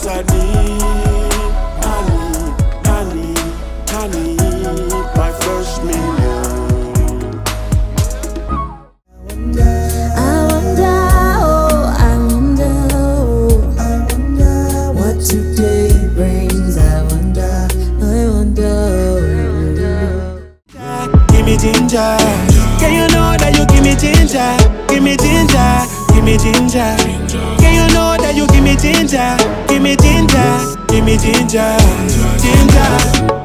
Yes, I need, I need, I need, I need my first million. I wonder, oh, I wonder, oh. what today brings. I wonder, I wonder. Oh. Give me ginger. Can you know that you give me ginger? Give me ginger. Give me ginger. Can you know that you give me ginger? Me ginger. Ginger.